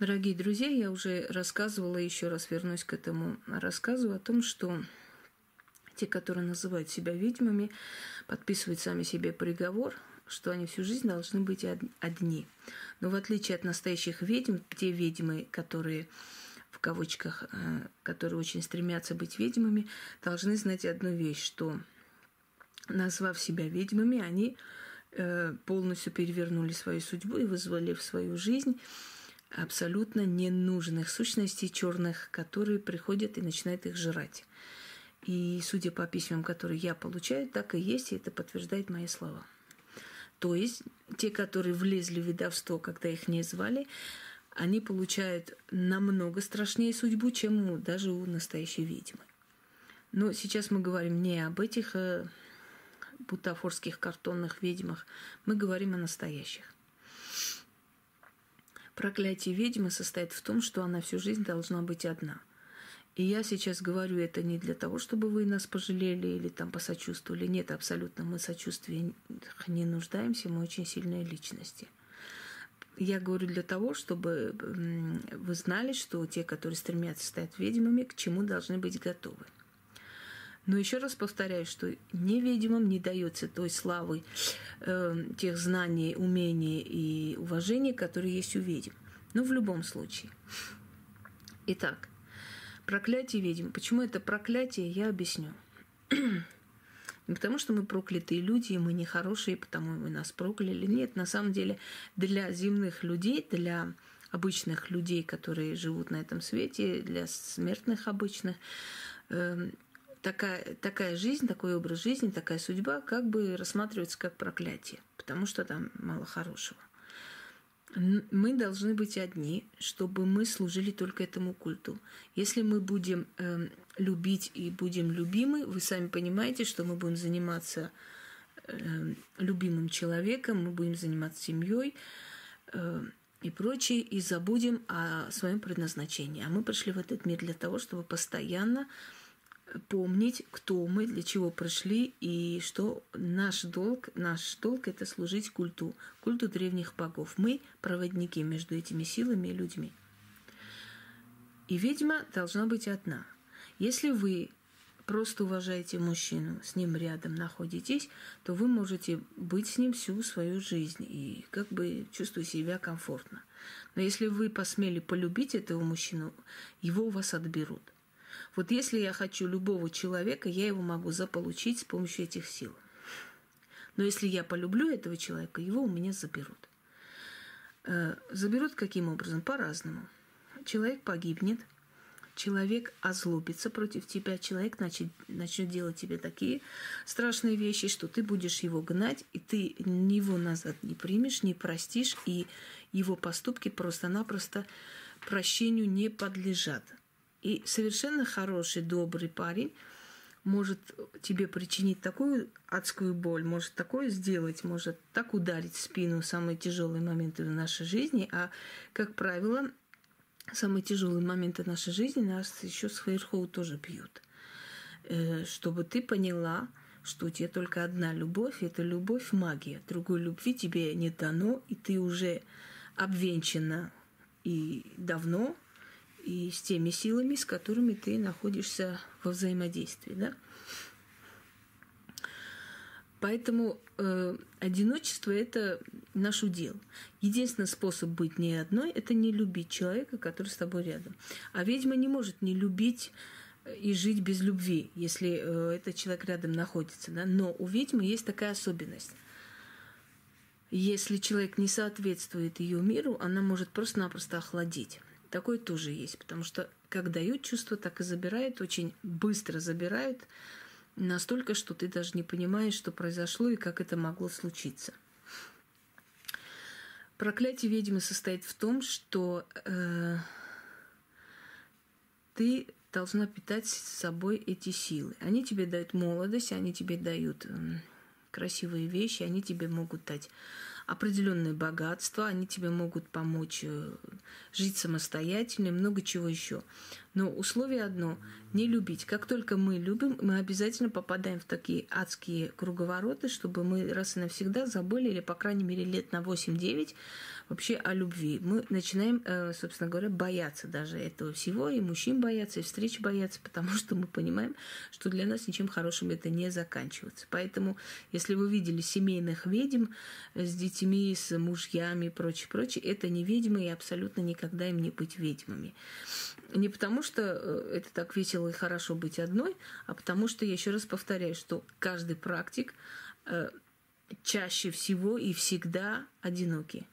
Дорогие друзья, я уже рассказывала, еще раз вернусь к этому рассказу о том, что те, которые называют себя ведьмами, подписывают сами себе приговор, что они всю жизнь должны быть одни. Но в отличие от настоящих ведьм, те ведьмы, которые в кавычках, э, которые очень стремятся быть ведьмами, должны знать одну вещь, что назвав себя ведьмами, они э, полностью перевернули свою судьбу и вызвали в свою жизнь абсолютно ненужных сущностей черных, которые приходят и начинают их жрать. И судя по письмам, которые я получаю, так и есть, и это подтверждает мои слова. То есть те, которые влезли в ведовство, когда их не звали, они получают намного страшнее судьбу, чем даже у настоящей ведьмы. Но сейчас мы говорим не об этих э, бутафорских картонных ведьмах, мы говорим о настоящих. Проклятие ведьмы состоит в том, что она всю жизнь должна быть одна. И я сейчас говорю это не для того, чтобы вы нас пожалели или там посочувствовали. Нет, абсолютно мы сочувствия не нуждаемся, мы очень сильные личности. Я говорю для того, чтобы вы знали, что те, которые стремятся стать ведьмами, к чему должны быть готовы. Но еще раз повторяю, что невидимым не дается той славы, э, тех знаний, умений и уважения, которые есть у ведьм. Но в любом случае. Итак, проклятие ведьм. Почему это проклятие, я объясню. Не потому, что мы проклятые люди, и мы нехорошие, потому мы нас прокляли. Нет, на самом деле для земных людей, для обычных людей, которые живут на этом свете, для смертных обычных, эм, такая, такая жизнь, такой образ жизни, такая судьба как бы рассматривается как проклятие, потому что там мало хорошего. Мы должны быть одни, чтобы мы служили только этому культу. Если мы будем э, любить и будем любимы, вы сами понимаете, что мы будем заниматься э, любимым человеком, мы будем заниматься семьей э, и прочее, и забудем о своем предназначении. А мы пришли в этот мир для того, чтобы постоянно помнить, кто мы, для чего пришли, и что наш долг, наш долг – это служить культу, культу древних богов. Мы – проводники между этими силами и людьми. И ведьма должна быть одна. Если вы просто уважаете мужчину, с ним рядом находитесь, то вы можете быть с ним всю свою жизнь и как бы чувствовать себя комфортно. Но если вы посмели полюбить этого мужчину, его у вас отберут. Вот если я хочу любого человека, я его могу заполучить с помощью этих сил. Но если я полюблю этого человека, его у меня заберут. Э, заберут каким образом? По-разному. Человек погибнет, человек озлобится против тебя, человек начнет, начнет делать тебе такие страшные вещи, что ты будешь его гнать, и ты его назад не примешь, не простишь, и его поступки просто-напросто прощению не подлежат. И совершенно хороший, добрый парень может тебе причинить такую адскую боль, может такое сделать, может так ударить в спину в самые тяжелые моменты в нашей жизни. А, как правило, самые тяжелые моменты нашей жизни нас еще с Хейрхоу тоже бьют. Э, чтобы ты поняла, что у тебя только одна любовь, и это любовь магия. Другой любви тебе не дано, и ты уже обвенчана и давно и с теми силами, с которыми ты находишься во взаимодействии. Да? Поэтому э, одиночество это наш удел. Единственный способ быть не одной это не любить человека, который с тобой рядом. А ведьма не может не любить и жить без любви, если э, этот человек рядом находится. Да? Но у ведьмы есть такая особенность. Если человек не соответствует ее миру, она может просто-напросто охладить. Такое тоже есть, потому что как дают чувство, так и забирают, очень быстро забирают, настолько, что ты даже не понимаешь, что произошло и как это могло случиться. Проклятие ведьмы состоит в том, что э, ты должна питать с собой эти силы. Они тебе дают молодость, они тебе дают красивые вещи, они тебе могут дать определенные богатства, они тебе могут помочь э, жить самостоятельно много чего еще. Но условие одно – не любить. Как только мы любим, мы обязательно попадаем в такие адские круговороты, чтобы мы раз и навсегда забыли, или, по крайней мере, лет на 8-9 вообще о любви. Мы начинаем, э, собственно говоря, бояться даже этого всего, и мужчин бояться, и встреч бояться, потому что мы понимаем, что для нас ничем хорошим это не заканчивается. Поэтому, если вы видели семейных ведьм с детьми, с мужьями и прочее, прочее, это не ведьмы, и абсолютно никогда им не быть ведьмами. Не потому, что э, это так весело и хорошо быть одной, а потому что, я еще раз повторяю, что каждый практик э, чаще всего и всегда одинокий.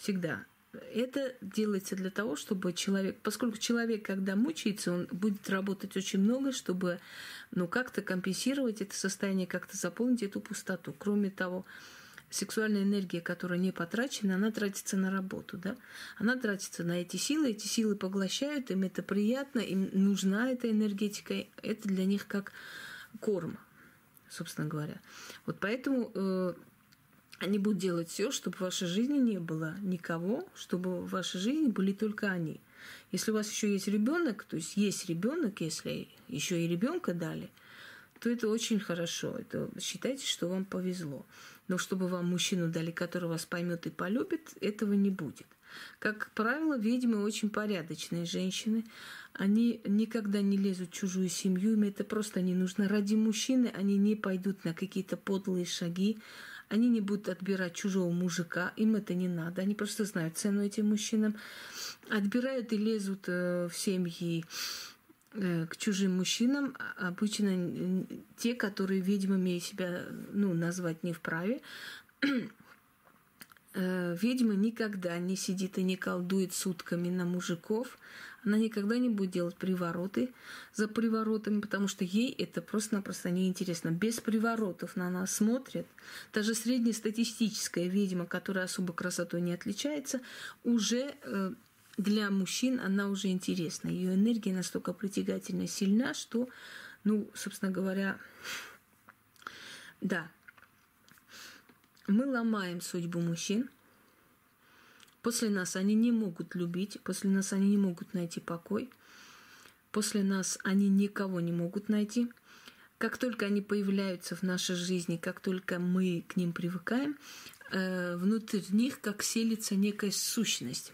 Всегда. Это делается для того, чтобы человек, поскольку человек, когда мучается, он будет работать очень много, чтобы ну, как-то компенсировать это состояние, как-то заполнить эту пустоту. Кроме того, сексуальная энергия, которая не потрачена, она тратится на работу, да? Она тратится на эти силы, эти силы поглощают, им это приятно, им нужна эта энергетика, это для них как корм, собственно говоря. Вот поэтому э, они будут делать все, чтобы в вашей жизни не было никого, чтобы в вашей жизни были только они. Если у вас еще есть ребенок, то есть есть ребенок, если еще и ребенка дали, то это очень хорошо. Это считайте, что вам повезло. Но чтобы вам мужчину дали, который вас поймет и полюбит, этого не будет. Как правило, ведьмы очень порядочные женщины. Они никогда не лезут в чужую семью, им это просто не нужно. Ради мужчины они не пойдут на какие-то подлые шаги, они не будут отбирать чужого мужика, им это не надо. Они просто знают цену этим мужчинам. Отбирают и лезут э, в семьи э, к чужим мужчинам, а, обычно те, которые ведьмами себя ну, назвать не вправе, э, ведьма никогда не сидит и не колдует сутками на мужиков. Она никогда не будет делать привороты за приворотами, потому что ей это просто-напросто неинтересно. Без приворотов на нас смотрят. Даже среднестатистическая ведьма, которая особо красотой не отличается, уже э, для мужчин она уже интересна. Ее энергия настолько притягательно сильна, что, ну, собственно говоря, да, мы ломаем судьбу мужчин – После нас они не могут любить, после нас они не могут найти покой, после нас они никого не могут найти. Как только они появляются в нашей жизни, как только мы к ним привыкаем, э, внутрь них как селится некая сущность.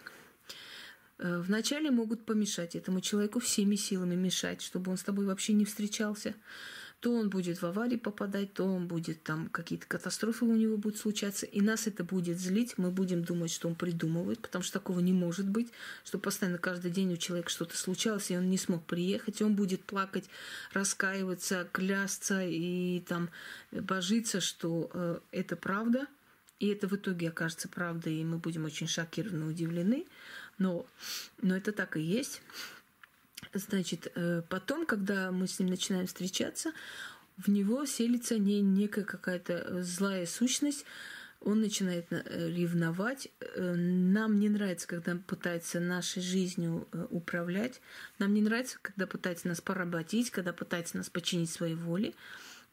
Э, вначале могут помешать этому человеку всеми силами мешать, чтобы он с тобой вообще не встречался то он будет в аварии попадать, то он будет там какие-то катастрофы у него будут случаться, и нас это будет злить, мы будем думать, что он придумывает, потому что такого не может быть, что постоянно каждый день у человека что-то случалось, и он не смог приехать, и он будет плакать, раскаиваться, клясться и там божиться, что э, это правда, и это в итоге окажется правдой, и мы будем очень шокированы, удивлены, но, но это так и есть. Значит, э, потом, когда мы с ним начинаем встречаться, в него селится не некая какая-то э, злая сущность, он начинает э, ревновать. Нам не нравится, когда пытается нашей жизнью управлять. Нам не нравится, когда пытается нас поработить, когда пытается нас подчинить своей воле.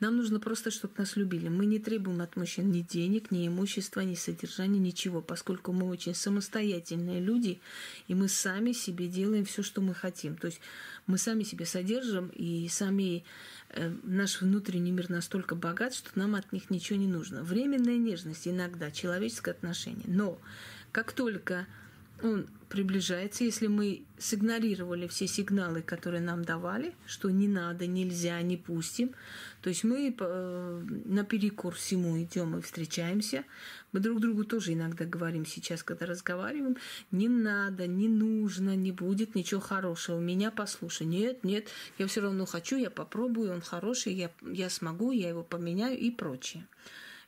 Нам нужно просто, чтобы нас любили. Мы не требуем от мужчин ни денег, ни имущества, ни содержания, ничего, поскольку мы очень самостоятельные люди, и мы сами себе делаем все, что мы хотим. То есть мы сами себя содержим, и сами э, наш внутренний мир настолько богат, что нам от них ничего не нужно. Временная нежность иногда, человеческое отношение. Но как только он приближается, если мы сигнорировали все сигналы, которые нам давали, что не надо, нельзя, не пустим, то есть мы э, наперекор всему идем и встречаемся. Мы друг другу тоже иногда говорим сейчас, когда разговариваем, не надо, не нужно, не будет ничего хорошего. Меня послушай. Нет, нет, я все равно хочу, я попробую, он хороший, я, я смогу, я его поменяю и прочее.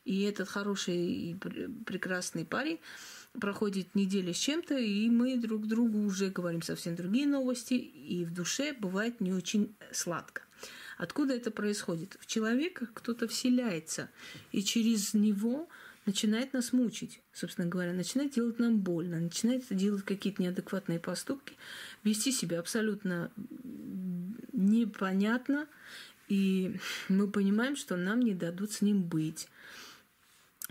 И этот хороший и прекрасный парень проходит неделя с чем-то, и мы друг другу уже говорим совсем другие новости, и в душе бывает не очень сладко. Откуда это происходит? В человека кто-то вселяется, и через него начинает нас мучить, собственно говоря, начинает делать нам больно, начинает делать какие-то неадекватные поступки, вести себя абсолютно непонятно, и мы понимаем, что нам не дадут с ним быть.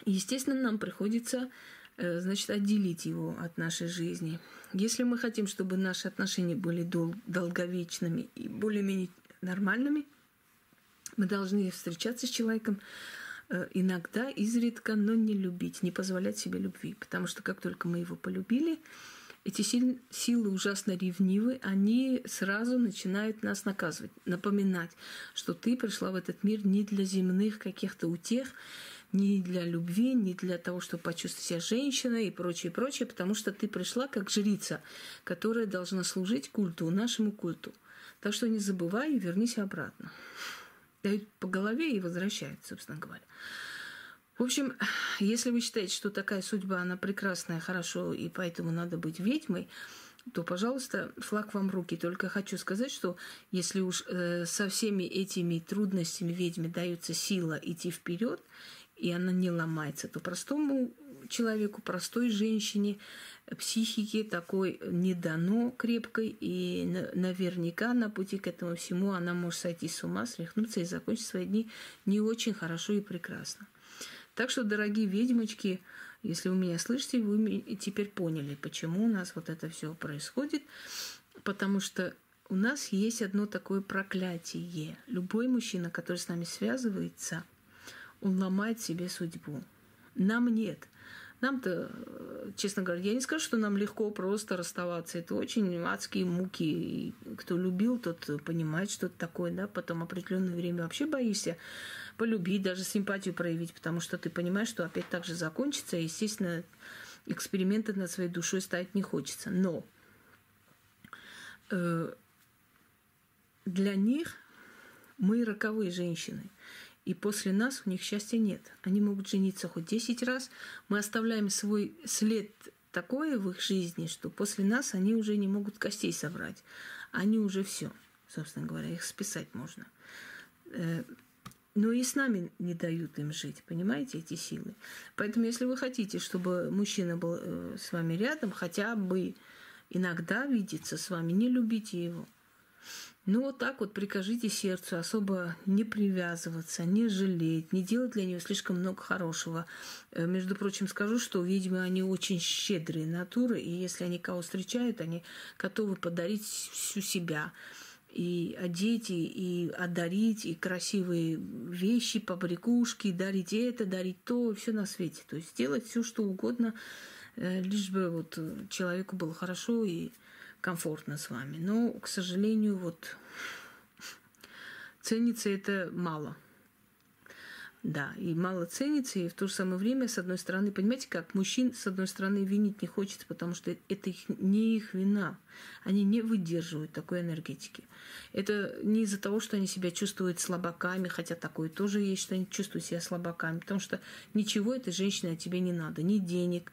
Естественно, нам приходится значит, отделить его от нашей жизни. Если мы хотим, чтобы наши отношения были дол- долговечными и более-менее нормальными, мы должны встречаться с человеком э, иногда, изредка, но не любить, не позволять себе любви. Потому что как только мы его полюбили, эти силы ужасно ревнивы, они сразу начинают нас наказывать, напоминать, что ты пришла в этот мир не для земных каких-то утех, не для любви, не для того, чтобы почувствовать себя женщиной и прочее, прочее, потому что ты пришла как жрица, которая должна служить культу, нашему культу. Так что не забывай и вернись обратно. Дают по голове и возвращают, собственно говоря. В общем, если вы считаете, что такая судьба, она прекрасная, хорошо, и поэтому надо быть ведьмой, то, пожалуйста, флаг вам в руки. Только хочу сказать, что если уж э, со всеми этими трудностями ведьме дается сила идти вперед, и она не ломается, то простому человеку, простой женщине, психике такой не дано крепкой, и наверняка на пути к этому всему она может сойти с ума, срехнуться и закончить свои дни не очень хорошо и прекрасно. Так что, дорогие ведьмочки, если вы меня слышите, вы теперь поняли, почему у нас вот это все происходит. Потому что у нас есть одно такое проклятие. Любой мужчина, который с нами связывается, он ломает себе судьбу. Нам нет. Нам-то, честно говоря, я не скажу, что нам легко просто расставаться. Это очень адские муки. И кто любил, тот понимает, что это такое, да. Потом определенное время вообще боишься полюбить, даже симпатию проявить, потому что ты понимаешь, что опять так же закончится, и, естественно, эксперименты над своей душой ставить не хочется. Но э, для них мы роковые женщины. И после нас у них счастья нет. Они могут жениться хоть 10 раз. Мы оставляем свой след такое в их жизни, что после нас они уже не могут костей собрать. Они уже все, собственно говоря, их списать можно. Э, но и с нами не дают им жить, понимаете, эти силы. Поэтому, если вы хотите, чтобы мужчина был э, с вами рядом, хотя бы иногда видеться с вами, не любите его. Ну вот так вот прикажите сердцу особо не привязываться, не жалеть, не делать для нее слишком много хорошего. Э, между прочим, скажу, что ведьмы, они очень щедрые натуры, и если они кого встречают, они готовы подарить всю себя и одеть, и, и одарить, и красивые вещи, побрякушки, дарить это, дарить то, все на свете. То есть сделать все, что угодно, э, лишь бы вот человеку было хорошо и комфортно с вами. Но, к сожалению, вот ценится это мало. Да, и мало ценится, и в то же самое время, с одной стороны, понимаете, как мужчин, с одной стороны, винить не хочется, потому что это их, не их вина. Они не выдерживают такой энергетики. Это не из-за того, что они себя чувствуют слабаками, хотя такое тоже есть, что они чувствуют себя слабаками, потому что ничего этой женщине от тебе не надо, ни денег,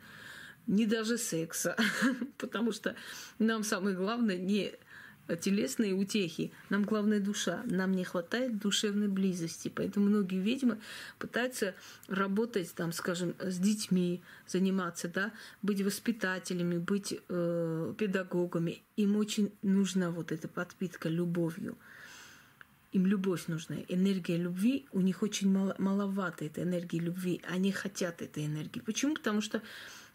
ни даже секса, потому что нам самое главное не телесные утехи. Нам главная душа. Нам не хватает душевной близости. Поэтому многие ведьмы пытаются работать, там, скажем, с детьми, заниматься, да, быть воспитателями, быть э, педагогами. Им очень нужна вот эта подпитка любовью. Им любовь нужна, энергия любви. У них очень мало, маловато этой энергии любви. Они хотят этой энергии. Почему? Потому что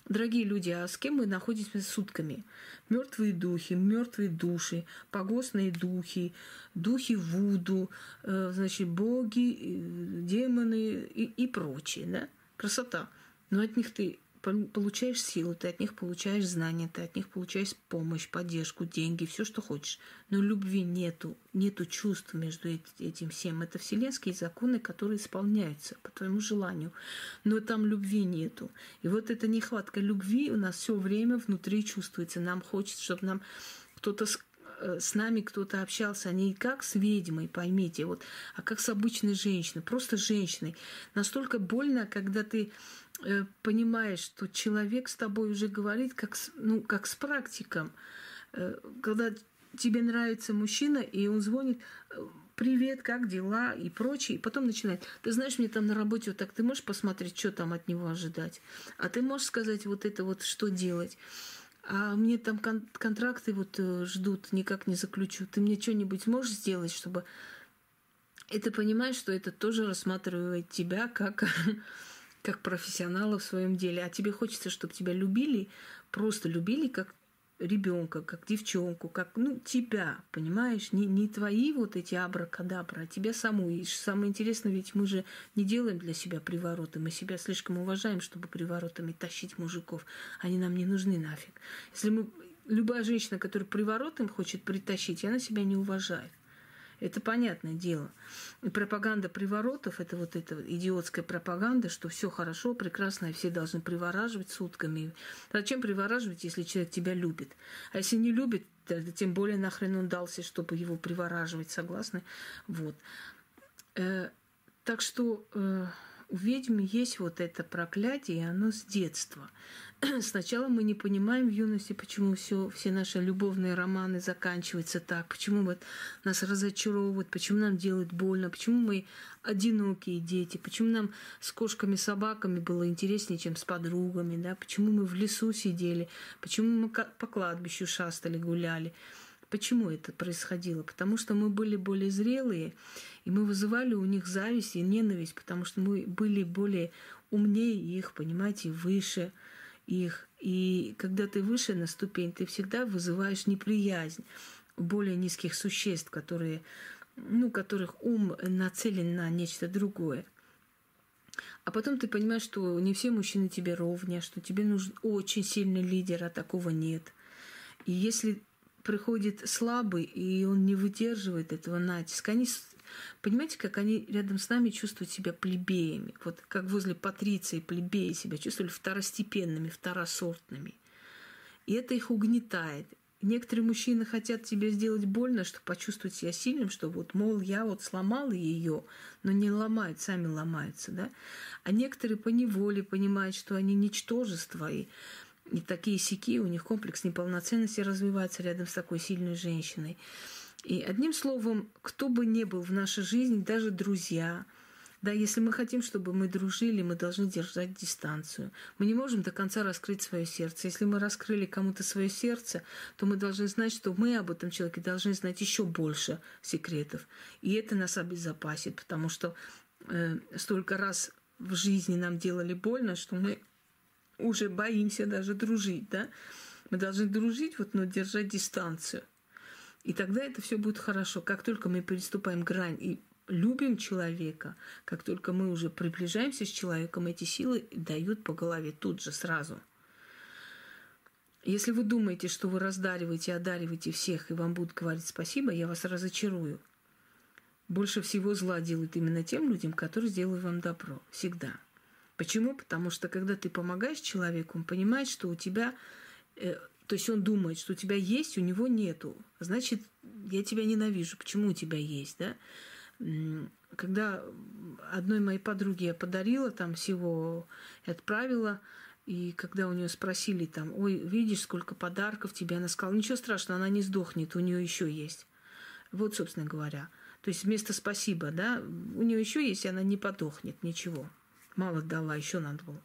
Дорогие люди, а с кем мы находимся сутками? Мертвые духи, мертвые души, погостные духи, духи Вуду, э, значит, боги, э, демоны и, и прочее, да? Красота. Но от них ты получаешь силу, ты от них получаешь знания, ты от них получаешь помощь, поддержку, деньги, все, что хочешь. Но любви нету, нету чувств между этим всем. Это вселенские законы, которые исполняются по твоему желанию. Но там любви нету. И вот эта нехватка любви у нас все время внутри чувствуется. Нам хочется, чтобы нам кто-то с нами кто-то общался, не как с ведьмой, поймите, вот, а как с обычной женщиной, просто женщиной. Настолько больно, когда ты Э, понимаешь, что человек с тобой уже говорит как с, ну, как с практиком. Э, когда тебе нравится мужчина, и он звонит, э, привет, как дела и прочее. И потом начинает, ты знаешь, мне там на работе вот так, ты можешь посмотреть, что там от него ожидать? А ты можешь сказать вот это вот, что делать? А мне там кон- контракты вот ждут, никак не заключу. Ты мне что-нибудь можешь сделать, чтобы... И ты понимаешь, что это тоже рассматривает тебя как как профессионала в своем деле, а тебе хочется, чтобы тебя любили, просто любили как ребенка, как девчонку, как ну тебя, понимаешь, не, не твои вот эти абракадабра, а тебя саму. И самое интересное, ведь мы же не делаем для себя привороты, мы себя слишком уважаем, чтобы приворотами тащить мужиков. Они нам не нужны нафиг. Если мы любая женщина, которая приворотом хочет притащить, она себя не уважает. Это понятное дело. И пропаганда приворотов – это вот эта идиотская пропаганда, что все хорошо, прекрасно, и все должны привораживать сутками. Зачем привораживать, если человек тебя любит? А если не любит, тем более нахрен он дался, чтобы его привораживать, согласны? Вот. Э, так что э, у ведьмы есть вот это проклятие, и оно с детства. Сначала мы не понимаем в юности, почему все, все наши любовные романы заканчиваются так, почему вот нас разочаровывают, почему нам делают больно, почему мы одинокие дети, почему нам с кошками, собаками было интереснее, чем с подругами, да, почему мы в лесу сидели, почему мы по кладбищу шастали, гуляли. Почему это происходило? Потому что мы были более зрелые, и мы вызывали у них зависть и ненависть, потому что мы были более умнее их, понимаете, выше – их. И когда ты выше на ступень, ты всегда вызываешь неприязнь более низких существ, которые, ну, которых ум нацелен на нечто другое. А потом ты понимаешь, что не все мужчины тебе ровня, что тебе нужен очень сильный лидер, а такого нет. И если приходит слабый, и он не выдерживает этого натиска, они Понимаете, как они рядом с нами чувствуют себя плебеями. Вот как возле патриции плебеи себя чувствовали второстепенными, второсортными. И это их угнетает. Некоторые мужчины хотят тебе сделать больно, чтобы почувствовать себя сильным, что вот, мол, я вот сломала ее, но не ломают, сами ломаются, да. А некоторые по неволе понимают, что они ничтожество, и, и такие сики, у них комплекс неполноценности развивается рядом с такой сильной женщиной. И одним словом, кто бы ни был в нашей жизни, даже друзья, да, если мы хотим, чтобы мы дружили, мы должны держать дистанцию. Мы не можем до конца раскрыть свое сердце. Если мы раскрыли кому-то свое сердце, то мы должны знать, что мы об этом человеке должны знать еще больше секретов. И это нас обезопасит, потому что э, столько раз в жизни нам делали больно, что мы уже боимся даже дружить, да. Мы должны дружить, вот, но держать дистанцию. И тогда это все будет хорошо. Как только мы переступаем грань и любим человека, как только мы уже приближаемся с человеком, эти силы дают по голове тут же, сразу. Если вы думаете, что вы раздариваете, одариваете всех, и вам будут говорить спасибо, я вас разочарую. Больше всего зла делают именно тем людям, которые сделают вам добро. Всегда. Почему? Потому что когда ты помогаешь человеку, он понимает, что у тебя э, то есть он думает, что у тебя есть, у него нету. Значит, я тебя ненавижу. Почему у тебя есть, да? Когда одной моей подруге я подарила там всего и отправила, и когда у нее спросили там, ой, видишь, сколько подарков тебе, она сказала, ничего страшного, она не сдохнет, у нее еще есть. Вот, собственно говоря. То есть вместо спасибо, да, у нее еще есть, и она не подохнет, ничего. Мало дала, еще надо было.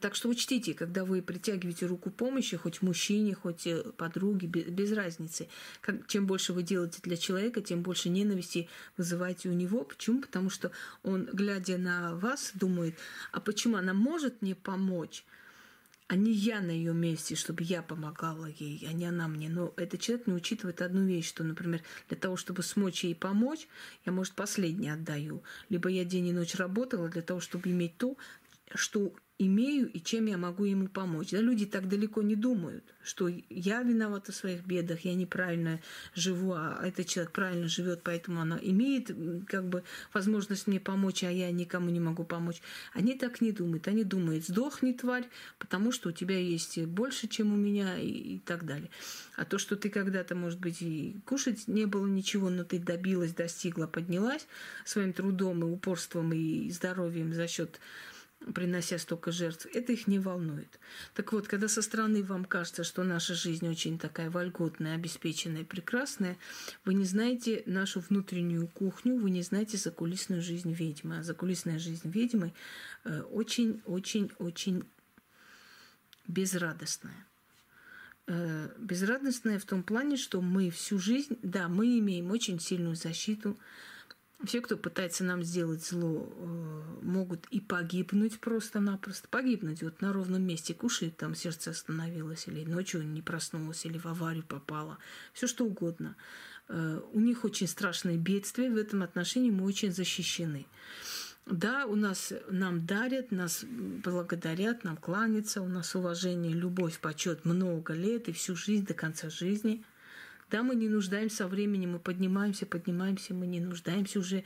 Так что учтите, когда вы притягиваете руку помощи, хоть мужчине, хоть э, подруге, без разницы, как, чем больше вы делаете для человека, тем больше ненависти вызываете у него. Почему? Потому что он, глядя на вас, думает, а почему она может мне помочь? А не я на ее месте, чтобы я помогала ей, а не она мне. Но этот человек не учитывает одну вещь, что, например, для того, чтобы смочь ей помочь, я, может, последнее отдаю. Либо я день и ночь работала для того, чтобы иметь то, что имею и чем я могу ему помочь. Да, люди так далеко не думают, что я виновата в своих бедах, я неправильно живу, а этот человек правильно живет, поэтому она имеет как бы возможность мне помочь, а я никому не могу помочь. Они так не думают. Они думают, сдохни, тварь, потому что у тебя есть больше, чем у меня и, и так далее. А то, что ты когда-то, может быть, и кушать не было ничего, но ты добилась, достигла, поднялась своим трудом и упорством и здоровьем за счет принося столько жертв, это их не волнует. Так вот, когда со стороны вам кажется, что наша жизнь очень такая вольготная, обеспеченная, прекрасная, вы не знаете нашу внутреннюю кухню, вы не знаете закулисную жизнь ведьмы. А закулисная жизнь ведьмы очень-очень-очень э, безрадостная. Э, безрадостная в том плане, что мы всю жизнь, да, мы имеем очень сильную защиту, все, кто пытается нам сделать зло, э, могут и погибнуть просто-напросто. Погибнуть вот на ровном месте, кушает, там сердце остановилось, или ночью не проснулось, или в аварию попало. Все что угодно. Э, у них очень страшные бедствия, в этом отношении мы очень защищены. Да, у нас нам дарят, нас благодарят, нам кланятся, у нас уважение, любовь, почет много лет и всю жизнь до конца жизни – да, мы не нуждаемся со временем, мы поднимаемся, поднимаемся, мы не нуждаемся уже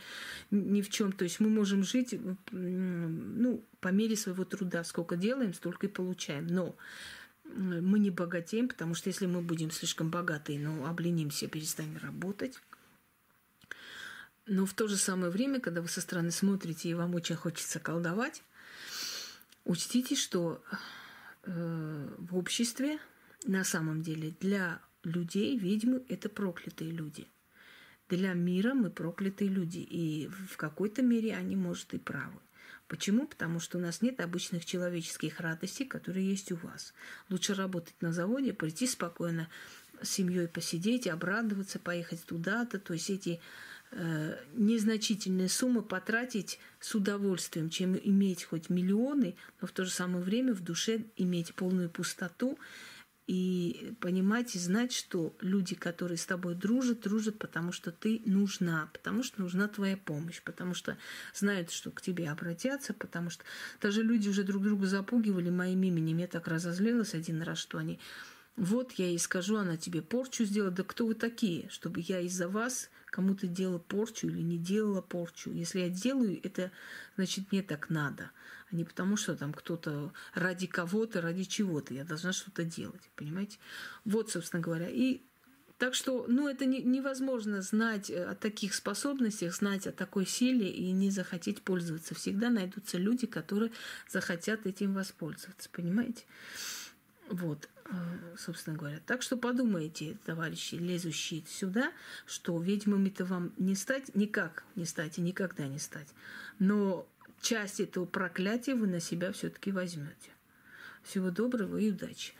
ни в чем. То есть мы можем жить ну, по мере своего труда. Сколько делаем, столько и получаем. Но мы не богатеем, потому что если мы будем слишком богаты, ну, обленимся, перестанем работать. Но в то же самое время, когда вы со стороны смотрите и вам очень хочется колдовать, учтите, что э, в обществе на самом деле для людей, ведьмы – это проклятые люди. Для мира мы проклятые люди, и в какой-то мере они, может, и правы. Почему? Потому что у нас нет обычных человеческих радостей, которые есть у вас. Лучше работать на заводе, прийти спокойно с семьей посидеть, обрадоваться, поехать туда-то. То есть эти э, незначительные суммы потратить с удовольствием, чем иметь хоть миллионы, но в то же самое время в душе иметь полную пустоту и понимать и знать, что люди, которые с тобой дружат, дружат, потому что ты нужна, потому что нужна твоя помощь, потому что знают, что к тебе обратятся, потому что даже люди уже друг друга запугивали моим именем. Я так разозлилась один раз, что они вот я ей скажу, она тебе порчу сделала. Да кто вы такие, чтобы я из-за вас кому-то делала порчу или не делала порчу? Если я делаю, это значит мне так надо а не потому, что там кто-то ради кого-то, ради чего-то. Я должна что-то делать, понимаете? Вот, собственно говоря. И так что, ну, это не, невозможно знать о таких способностях, знать о такой силе и не захотеть пользоваться. Всегда найдутся люди, которые захотят этим воспользоваться, понимаете? Вот, э, собственно говоря. Так что подумайте, товарищи, лезущие сюда, что ведьмами-то вам не стать, никак не стать и никогда не стать. Но часть этого проклятия вы на себя все-таки возьмете. Всего доброго и удачи!